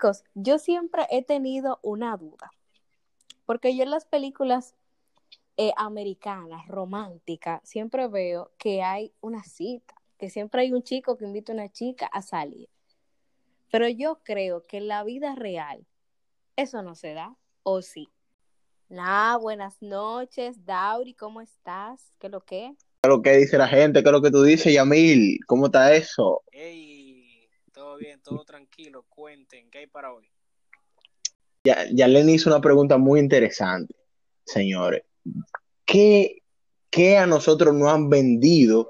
Chicos, yo siempre he tenido una duda, porque yo en las películas eh, americanas, románticas, siempre veo que hay una cita, que siempre hay un chico que invita a una chica a salir. Pero yo creo que en la vida real eso no se da, ¿o sí? Nah, buenas noches, Dauri, ¿cómo estás? ¿Qué lo que? ¿Qué es lo que dice la gente? ¿Qué es lo que tú dices, Yamil? ¿Cómo está eso? Hey, bien, todo tranquilo. Cuenten, ¿qué hay para hoy? Ya, ya Lenny hizo una pregunta muy interesante, señores. ¿Qué, qué a nosotros nos han vendido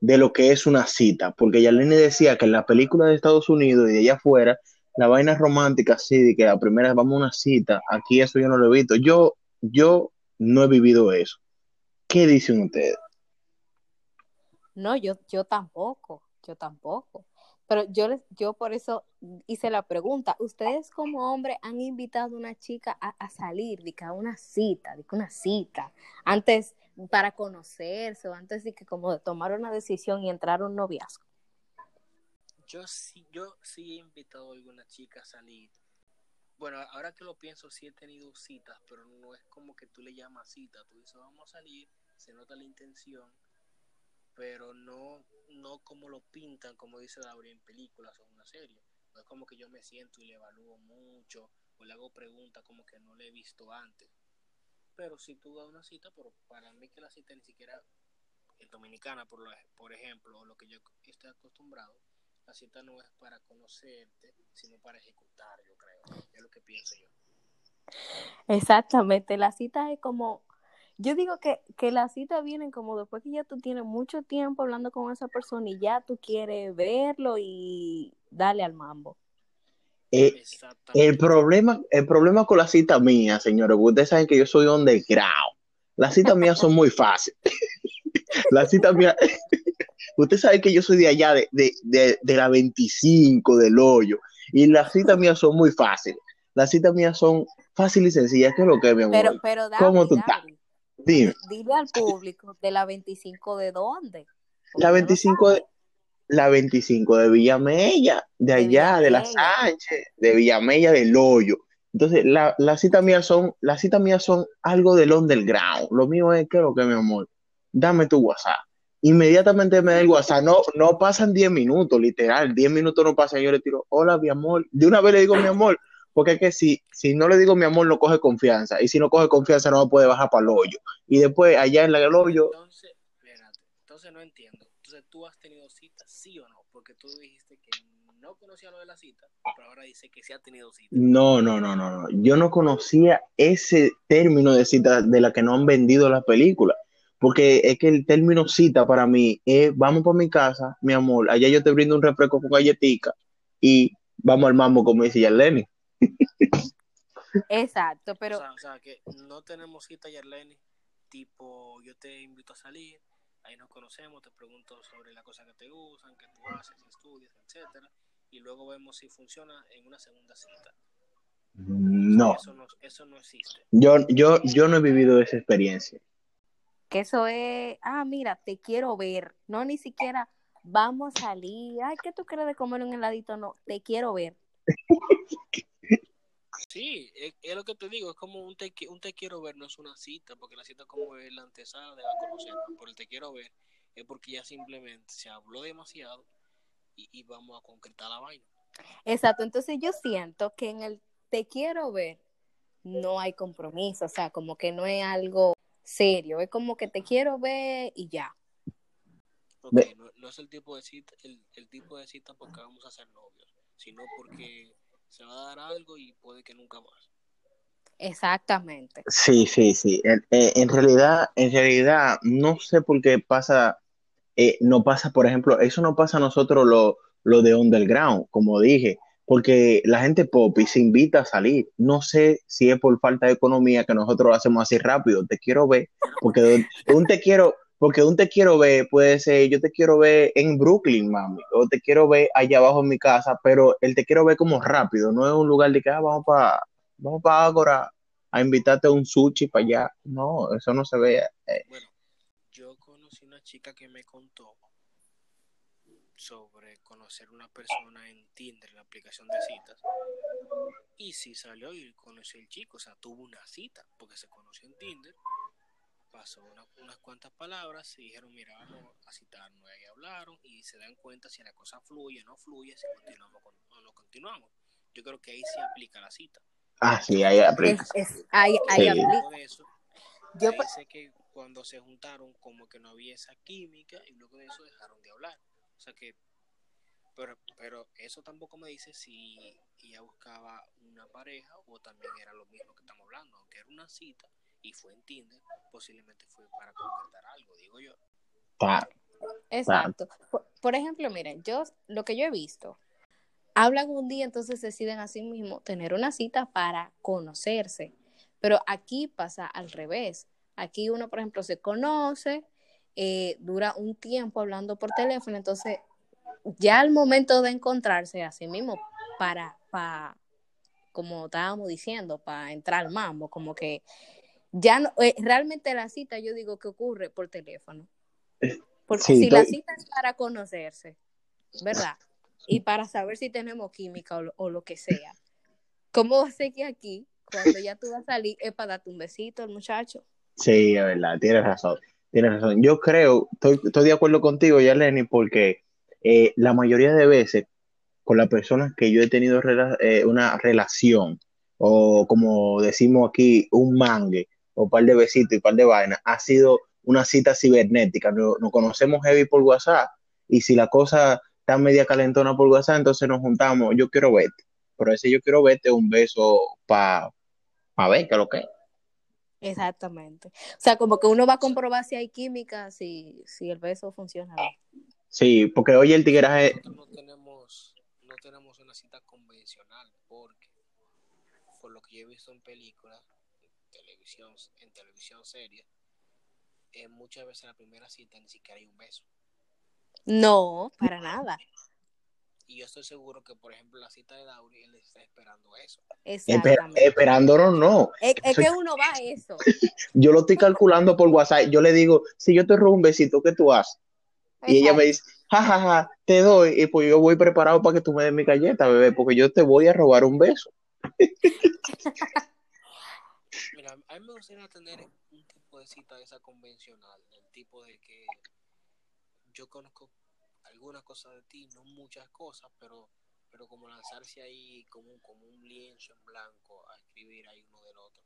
de lo que es una cita? Porque ya Lenny decía que en la película de Estados Unidos y de allá afuera, la vaina romántica, así, de que la primera vamos a una cita, aquí eso yo no lo he visto. Yo, yo no he vivido eso. ¿Qué dicen ustedes? No, yo, yo tampoco, yo tampoco. Pero yo, les, yo por eso hice la pregunta. ¿Ustedes como hombre han invitado a una chica a, a salir, de a una cita, de una cita, antes para conocerse o antes de que como de tomar una decisión y entrar a un noviazgo? Yo sí, yo sí he invitado a alguna chica a salir. Bueno, ahora que lo pienso, sí he tenido citas, pero no es como que tú le llamas cita. Tú dices, vamos a salir, se nota la intención, pero no, no como lo pintan, como dice Dauri en películas o en una serie. No es como que yo me siento y le evalúo mucho o le hago preguntas como que no le he visto antes. Pero si tú das una cita, pero para mí que la cita ni siquiera en dominicana, por, lo, por ejemplo, o lo que yo estoy acostumbrado, la cita no es para conocerte, sino para ejecutar, yo creo. Es lo que pienso yo. Exactamente, la cita es como, yo digo que, que la cita viene como después que ya tú tienes mucho tiempo hablando con esa persona y ya tú quieres verlo y darle al mambo. Eh, Exactamente. el, problema, el problema con la cita mía, señores, porque ustedes saben que yo soy underground. Las citas mías son muy fáciles. Las citas mías, usted sabe que yo soy de allá, de, de, de, de la 25, del hoyo, y las citas mías son muy fáciles. Las citas mías son fáciles y sencillas. ¿Qué es lo que mi amor? Pero, pero David, ¿Cómo tú estás? Dime. dile al público de la 25 de dónde. La yo no 25 de, la 25 de Villamella, de De allá, de la. Sánchez, de Villamella del Hoyo. Entonces, la, las citas mías son, las citas mías son algo del underground. Lo mío es, ¿qué es lo que, mi amor? Dame tu WhatsApp. Inmediatamente me da el WhatsApp. No, no pasan 10 minutos, literal. 10 minutos no pasan. Yo le tiro, hola, mi amor. De una vez le digo mi amor. Porque es que si, si no le digo mi amor, no coge confianza. Y si no coge confianza, no puede bajar para el hoyo. Y después, allá en la- el hoyo, Entonces, espérate, entonces no entiendo. Entonces, ¿tú has tenido citas, sí o no? Porque tú dijiste que no conocía lo de la cita, pero ahora dice que sí ha tenido cita. No, no, no, no, no. Yo no conocía ese término de cita de la que no han vendido las películas. Porque es que el término cita para mí es vamos para mi casa, mi amor, allá yo te brindo un refresco con galletica y vamos al mambo, como dice Yarleni. Exacto, pero o, sea, o sea, que no tenemos cita, Yarleni. Tipo, yo te invito a salir, ahí nos conocemos, te pregunto sobre las cosas que te gustan, que tú haces, estudias, etcétera, y luego vemos si funciona en una segunda cita. O sea, No, eso no, eso no existe. yo, yo, yo no he vivido esa experiencia. que eso es, ah, mira, te quiero ver. No, ni siquiera vamos a salir. Ay, ¿qué tú crees de comer un heladito? No, te quiero ver. Sí, es, es lo que te digo, es como un te, qui- un te quiero ver, no es una cita, porque la cita como es la antesala de la conocer, por el te quiero ver, es porque ya simplemente se habló demasiado y, y vamos a concretar la vaina. Exacto, entonces yo siento que en el te quiero ver no hay compromiso, o sea, como que no es algo serio, es como que te quiero ver y ya. Ok, Ve- no, no es el tipo de cita, el, el tipo de cita porque vamos a ser novios, sino porque se va a dar algo y puede que nunca más. Exactamente. Sí, sí, sí. En, en- en realidad, en realidad, no sé por qué pasa, eh, no pasa, por ejemplo, eso no pasa a nosotros lo, lo de underground, como dije, porque la gente pop y se invita a salir. No sé si es por falta de economía que nosotros lo hacemos así rápido. Te quiero ver, porque un te quiero, porque un te quiero ver puede ser, yo te quiero ver en Brooklyn, mami, o te quiero ver allá abajo en mi casa, pero el te quiero ver como rápido, no es un lugar de que ah, vamos para, vamos para Ágora a invitarte a un sushi para allá. No, eso no se ve. eh, Bueno, yo conocí una chica que me contó sobre conocer una persona en Tinder, la aplicación de citas. Y si salió y conoció el chico, o sea, tuvo una cita, porque se conoció en Tinder, pasó unas cuantas palabras y dijeron, mira, vamos a citarnos. Y ahí hablaron y se dan cuenta si la cosa fluye o no fluye, si continuamos o no continuamos. Yo creo que ahí se aplica la cita. Ah, sí, ahí aplica. ahí, ahí aplica. Eso, Yo sé que cuando se juntaron como que no había esa química y luego de eso dejaron de hablar. O sea que, pero, pero eso tampoco me dice si ella buscaba una pareja o también era lo mismo que estamos hablando, aunque era una cita y fue en Tinder, posiblemente fue para concretar algo, digo yo. Exacto. Por, ejemplo, miren, yo lo que yo he visto, hablan un día, entonces deciden a sí mismo tener una cita para conocerse. Pero aquí pasa al revés. Aquí uno, por ejemplo, se conoce, eh, dura un tiempo hablando por teléfono, entonces ya al momento de encontrarse a sí mismo para, para como estábamos diciendo, para entrar al mambo, como que ya no, eh, realmente la cita yo digo que ocurre por teléfono. Porque si la cita es para conocerse, ¿verdad? Y para saber si tenemos química o, o lo que sea. ¿Cómo ser que aquí, cuando ya tú vas a salir, es para darte un besito al muchacho? Sí, es verdad, tienes razón. Tienes razón. Yo creo, estoy, estoy de acuerdo contigo, ya Lenny, porque eh, la mayoría de veces con las personas que yo he tenido eh, una relación, o como decimos aquí, un mangue, o par de besitos y un par de vainas, ha sido una cita cibernética. Nos, conocemos heavy por WhatsApp, y si la cosa está media calentona por WhatsApp, entonces nos juntamos, yo quiero verte. Pero ese yo quiero verte un beso para pa ver qué es lo que es. Exactamente. O sea, como que uno va a comprobar si hay química, si, si el beso funciona Sí, porque hoy el tigreaje... no tenemos, no tenemos una cita convencional, porque por lo que yo he visto en películas, en televisión, en televisión seria, eh, muchas veces en la primera cita ni siquiera hay un beso. No, para nada. Y yo estoy seguro que, por ejemplo, la cita de Dauri, él está esperando eso. Exactamente. esperándolo no. Es, que uno va a eso. yo lo estoy calculando por WhatsApp. Yo le digo, si yo te robo un besito, ¿qué tú haces? Y ella me dice, jajaja, ja, ja, te doy. Y pues yo voy preparado para que tú me des mi galleta, bebé, porque yo te voy a robar un beso. Mira, a mí me gustaría tener un tipo de cita esa convencional, el tipo de que yo conozco algunas cosas de ti, no muchas cosas, pero pero como lanzarse ahí como un, como un lienzo en blanco a escribir ahí uno del otro.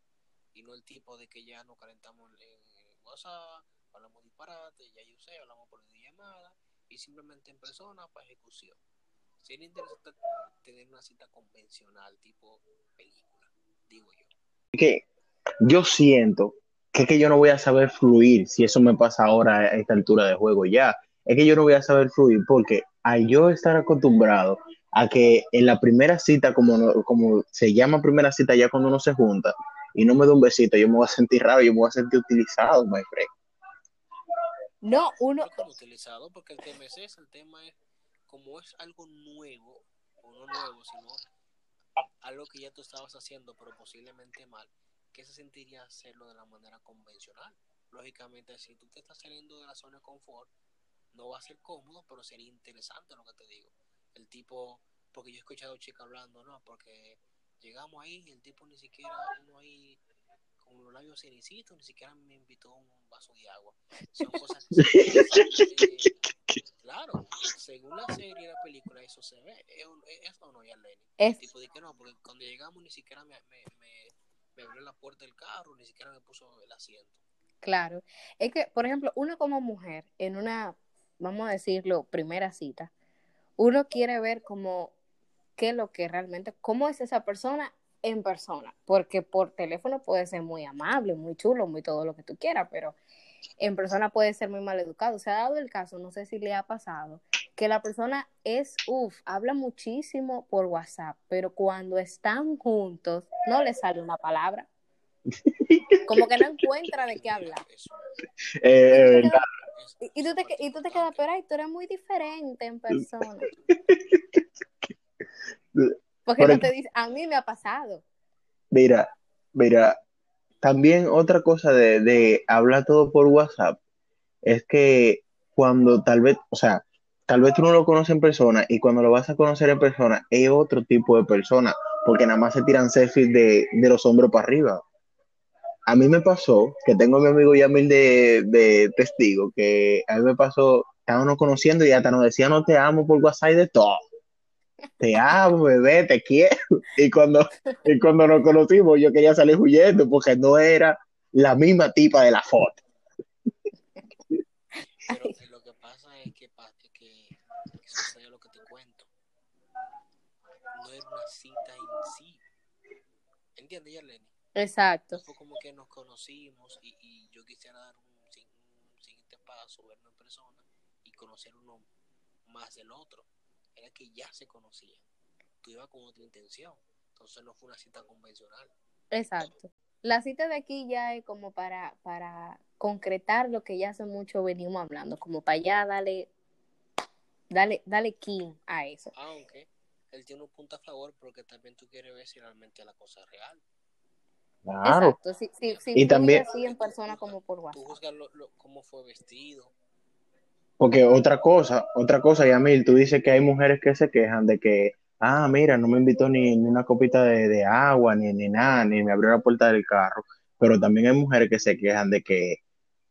Y no el tipo de que ya nos calentamos en, WhatsApp, hablamos disparate, ya yo sé, hablamos por llamada y simplemente en persona para ejecución. Sería interesante tener una cita convencional, tipo película, digo yo. Que yo siento que, que yo no voy a saber fluir si eso me pasa ahora a esta altura de juego ya es que yo no voy a saber fluir porque al yo estar acostumbrado a que en la primera cita, como, como se llama primera cita ya cuando uno se junta y no me da un besito, yo me voy a sentir raro, yo me voy a sentir utilizado, my friend. No, uno... No utilizado porque el tema es el tema es como es algo nuevo, o no nuevo, sino algo que ya tú estabas haciendo, pero posiblemente mal, ¿qué se sentiría hacerlo de la manera convencional? Lógicamente, si tú te estás saliendo de la zona de confort, no va a ser cómodo, pero sería interesante lo que te digo. El tipo, porque yo he escuchado chicas hablando, ¿no? Porque llegamos ahí y el tipo ni siquiera, uno ahí con los labios cenicitos, ni siquiera me invitó un vaso de agua. Son cosas que se Claro, según la serie y la película, eso se ve. Eso no, ya Lenny. El tipo de que no, porque cuando llegamos ni siquiera me, me, me, me abrió la puerta del carro, ni siquiera me puso el asiento. Claro. Es que, por ejemplo, uno como mujer, en una vamos a decirlo, primera cita, uno quiere ver cómo, qué es lo que realmente, cómo es esa persona en persona, porque por teléfono puede ser muy amable, muy chulo, muy todo lo que tú quieras, pero en persona puede ser muy mal educado. Se ha dado el caso, no sé si le ha pasado, que la persona es, uff, habla muchísimo por WhatsApp, pero cuando están juntos no le sale una palabra. Como que no encuentra de qué hablar. Eh, y, tú te, y tú te quedas, pero ay, tú eres muy diferente en persona. Porque no te dice, a mí me ha pasado. Mira, mira, también otra cosa de, de hablar todo por WhatsApp es que cuando tal vez, o sea, tal vez tú no lo conoces en persona y cuando lo vas a conocer en persona es otro tipo de persona, porque nada más se tiran selfies de, de los hombros para arriba. A mí me pasó, que tengo a mi amigo Yamil de, de testigo, que a mí me pasó, estábamos conociendo y hasta nos decía no te amo por WhatsApp y de todo. Te amo, bebé, te quiero. Y cuando, y cuando nos conocimos, yo quería salir huyendo porque no era la misma tipa de la foto. Pero que lo que pasa es que, que, que sucede lo que te cuento. No era una cita en sí. ¿Entiendes, Yarleni? Exacto. Fue como que nos conocimos y, y yo quisiera dar un siguiente paso, vernos en persona y conocer uno más del otro. Era que ya se conocían. Tú ibas con otra intención. Entonces no fue una cita convencional. Exacto. La cita de aquí ya es como para, para concretar lo que ya hace mucho venimos hablando, como para allá darle, dale, dale king a eso. Aunque él tiene un punto a favor porque también tú quieres ver si realmente la cosa es real. Claro. Exacto. Si, si, si Y también- así en persona como por Tú WhatsApp. juzgas lo, lo- cómo fue vestido. Porque otra cosa, otra cosa, Yamil, tú dices que hay mujeres que se quejan de que, ah, mira, no me invitó ni, ni una copita de, de agua, ni, ni nada, ni me abrió la puerta del carro. Pero también hay mujeres que se quejan de que,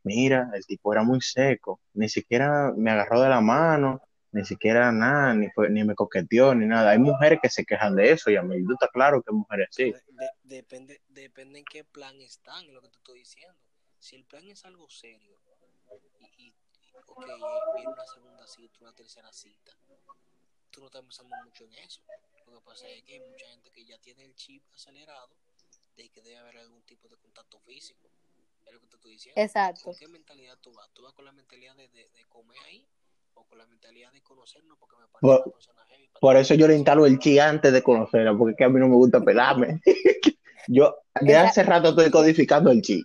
mira, el tipo era muy seco, ni siquiera me agarró de la mano, ni siquiera nada, ni, fue, ni me coqueteó, ni nada. Hay mujeres que se quejan de eso, Yamil, tú estás claro que hay mujeres así. De- de- depende, depende en qué plan están, lo que te estoy diciendo. Si el plan es algo serio y, y, y, ok, viene una segunda cita, una tercera cita, tú no estás pensando mucho en eso. Lo que pasa es que hay mucha gente que ya tiene el chip acelerado de que debe haber algún tipo de contacto físico. Es lo que te estoy diciendo. Exacto. ¿Con qué mentalidad tú vas? ¿Tú vas con la mentalidad de, de, de comer ahí o con la mentalidad de conocernos porque me parece Por- una persona heavy? Por eso yo le instalo el chi antes de conocerla, porque es que a mí no me gusta pelarme. Yo de hace rato estoy codificando el chi.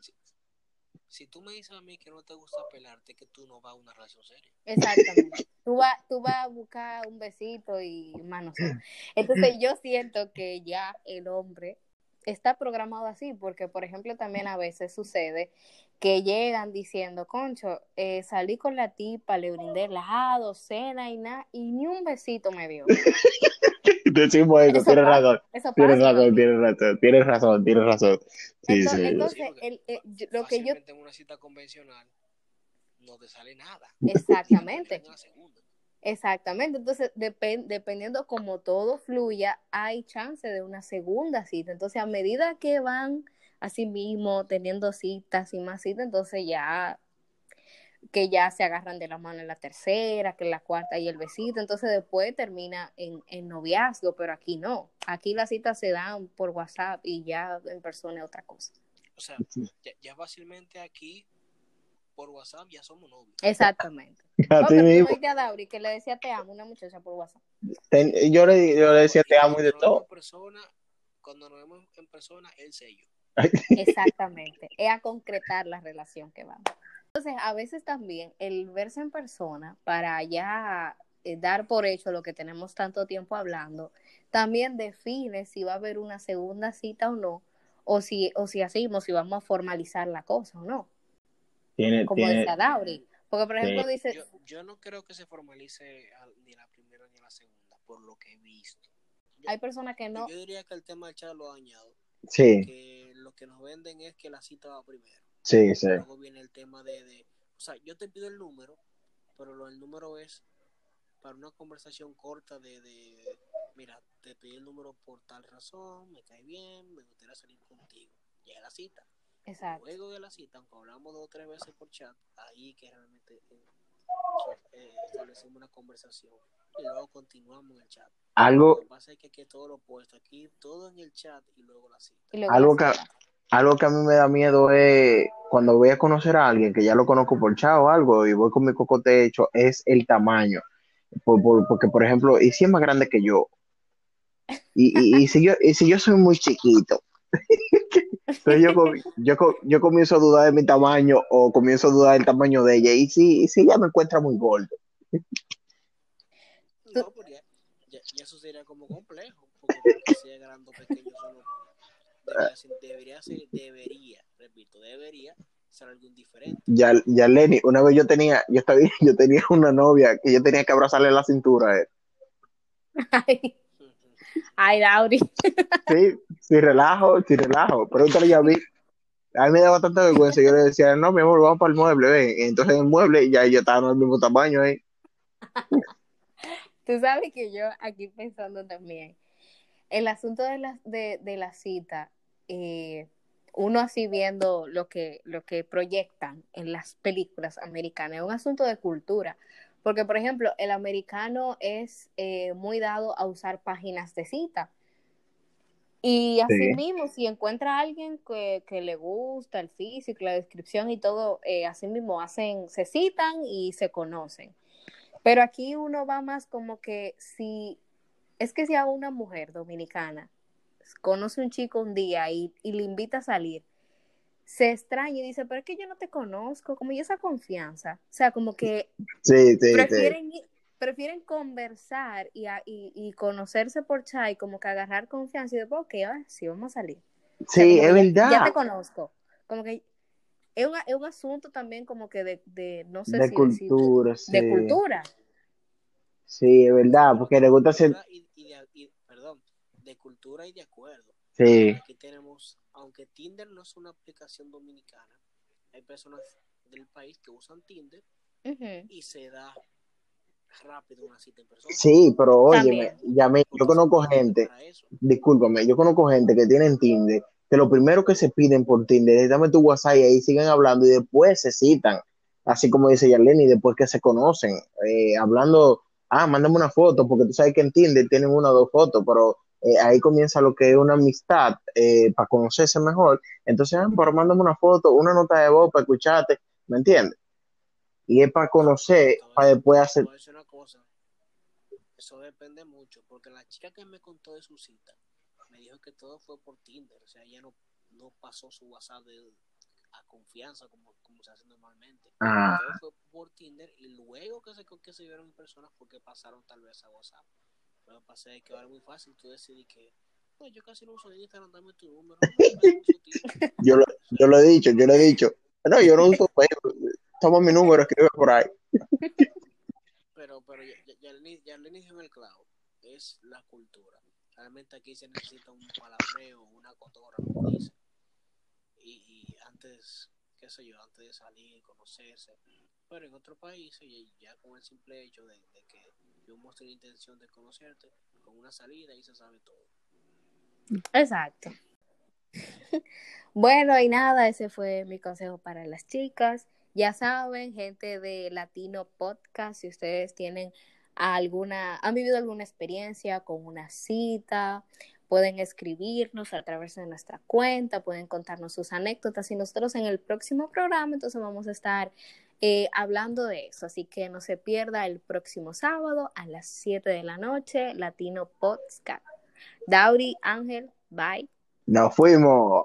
Si tú me dices a mí que no te gusta pelarte, que tú no vas a una relación seria. Exactamente. Tú vas, tú vas a buscar un besito y manos. Entonces yo siento que ya el hombre está programado así, porque por ejemplo también a veces sucede que llegan diciendo, concho, eh, salí con la tipa, le brindé helado, cena y nada, y ni un besito me dio. Decimos eso, Eso tienes pasa. razón, Eso tienes razón, tienes razón, tienes razón, tienes razón. Sí, Entonces, sí. entonces, Sí, porque el- eh, yo- lo que yo, en una cita convencional no te sale nada. exactamente, exactamente. Entonces, depen- dependiendo como todo fluya, hay chance de una segunda cita. Entonces, a medida que van así mismo teniendo citas y más citas, entonces ya que ya se agarran de la mano en la tercera, que en la cuarta y el besito, entonces después termina en, en noviazgo, pero aquí no. Aquí las citas se dan por WhatsApp y ya en persona es otra cosa. O sea, ya, ya fácilmente aquí por WhatsApp ya somos novios. Exactamente. Pero tú mismo. a Dauri que le decía te amo a una muchacha por WhatsApp. Ten- yo, le, yo le decía te amo y de todo. en persona, cuando nos vemos en persona, el sello. Exactamente. es a concretar la relación que va. Entonces, a veces también el verse en persona para ya eh, dar por hecho lo que tenemos tanto tiempo hablando, también define si va a haber una segunda cita o no, o si, o si así, si vamos a formalizar la cosa o no, Tiene, como tiene, decía Dauri. Porque, por ejemplo, Sí. dice, Yo, yo no creo que se formalice al- ni la primera ni la segunda, por lo que he visto. Yo, hay personas que no, yo diría que el tema del chat lo ha dañado. sí, Que lo que nos venden es que la cita va primero. Sí, sí. Luego viene el tema de, de- o sea, yo te pido el número, pero lo, el número es para una conversación corta de, de, mira, te pedí el número por tal razón, me cae bien, me gustaría salir contigo. Llega la cita. exacto, Luego de la cita, aunque hablamos dos o tres veces por chat, ahí que realmente eh, eh, establecemos una conversación y luego continuamos en el chat. Algo, Lo que pasa es que aquí es todo lo opuesto, aquí todo en el chat y luego la cita. luego algo la que, cita. Algo que a mí me da miedo es cuando voy a conocer a alguien que ya lo conozco por chat o algo y voy con mi cocote hecho, es el tamaño. Por- por- porque, por ejemplo, y si es más grande que yo, y, y, si yo, y si yo soy muy chiquito, entonces yo, yo, yo comienzo a dudar de mi tamaño o comienzo a dudar del tamaño de ella, y si, y si ella me encuentra muy gordo. No, ya, ya, ya eso sería como complejo, porque, porque sea grande o pequeño, solo debería ser, debería ser, debería, repito, debería hacer algo diferente. Ya, ya Lenny, una vez yo tenía, yo estaba, yo tenía una novia que yo tenía que abrazarle la cintura a él. Ay, ay Lauri. Sí, sí relajo, sí relajo. Pregúntale ya a mí. A mí me daba tanta vergüenza. Yo le decía, no, mi amor, vamos para el mueble, ven. Entonces en el mueble ya yo estaba en el mismo tamaño ahí. Tú sabes que yo aquí pensando también, el asunto de la, de, de la cita, eh, uno así viendo lo que, lo que proyectan en las películas americanas, es un asunto de cultura. Porque, por ejemplo, el americano es eh, muy dado a usar páginas de cita. Y así Sí. mismo, si encuentra a alguien que, que le gusta el físico, la descripción y todo, eh, así mismo hacen, se citan y se conocen. Pero aquí uno va más como que si, es que si a una mujer dominicana conoce un chico un día y, y le invita a salir, se extraña y dice, pero es que yo no te conozco, como y esa confianza. O sea, como que Sí, sí, sí. prefieren, prefieren conversar y, a- y, y conocerse por chat y como que agarrar confianza y después, ok, sí, vamos a salir. O sea, Sí, es que ya, verdad. te conozco. Como que es un, es un asunto también como que de, de no sé De si decir, cultura, sí. de cultura. Sí, es verdad, porque le gusta y, y de, y- perdón, de cultura y de acuerdo. Sí, Aquí tenemos, aunque Tinder no es una aplicación dominicana, hay personas del país que usan Tinder y se da rápido una cita en persona. sí, pero óyeme, También. ya me, yo conozco gente, discúlpame, yo conozco gente que tienen Tinder, que lo primero que se piden por Tinder es dame tu WhatsApp y ahí siguen hablando y después se citan, así como dice Yarlene, y después que se conocen, eh, hablando, ah, mándame una foto, porque tú sabes que en Tinder tienen una o dos fotos, pero eh, ahí comienza lo que es una amistad eh, para conocerse mejor, entonces, ah, pero mándame una foto, una nota de voz para escucharte, ¿me entiendes? Y es para conocer, para después hacer, una cosa. Eso depende mucho, porque la chica que me contó de su cita me dijo que todo fue por Tinder, o sea, ella no, no pasó su WhatsApp de, a confianza como, como se hace normalmente. ah, Todo fue por Tinder y luego que se, que se vieron en persona fue que pasaron tal vez a WhatsApp. Pero pasé que ahora es muy fácil, tú decidí que, no, yo casi no uso Instagram, dame tu número, no, yo lo, yo lo he dicho, yo lo he dicho, no, yo no uso Facebook, toma mi número, escribe por ahí. Pero, pero ya, ya, ya, le- dijo en el clavo, es la cultura. Realmente aquí se necesita un palabreo, una cotorra, como dicen. Y, y antes, qué sé yo, antes de salir, conocerse. Pero en otros países, ya, ya con el simple hecho de, de que yo la intención de conocerte, con una salida y se sabe todo. Exacto. Bueno, y nada, ese fue mi consejo para las chicas. Ya saben, gente de Latino Podcast, si ustedes tienen alguna, han vivido alguna experiencia con una cita, pueden escribirnos a través de nuestra cuenta, pueden contarnos sus anécdotas y nosotros en el próximo programa entonces vamos a estar eh, hablando de eso. Así que no se pierda el próximo sábado a las 7 de la noche, Latino Podcast. Dauri, Ángel, bye. Nos fuimos.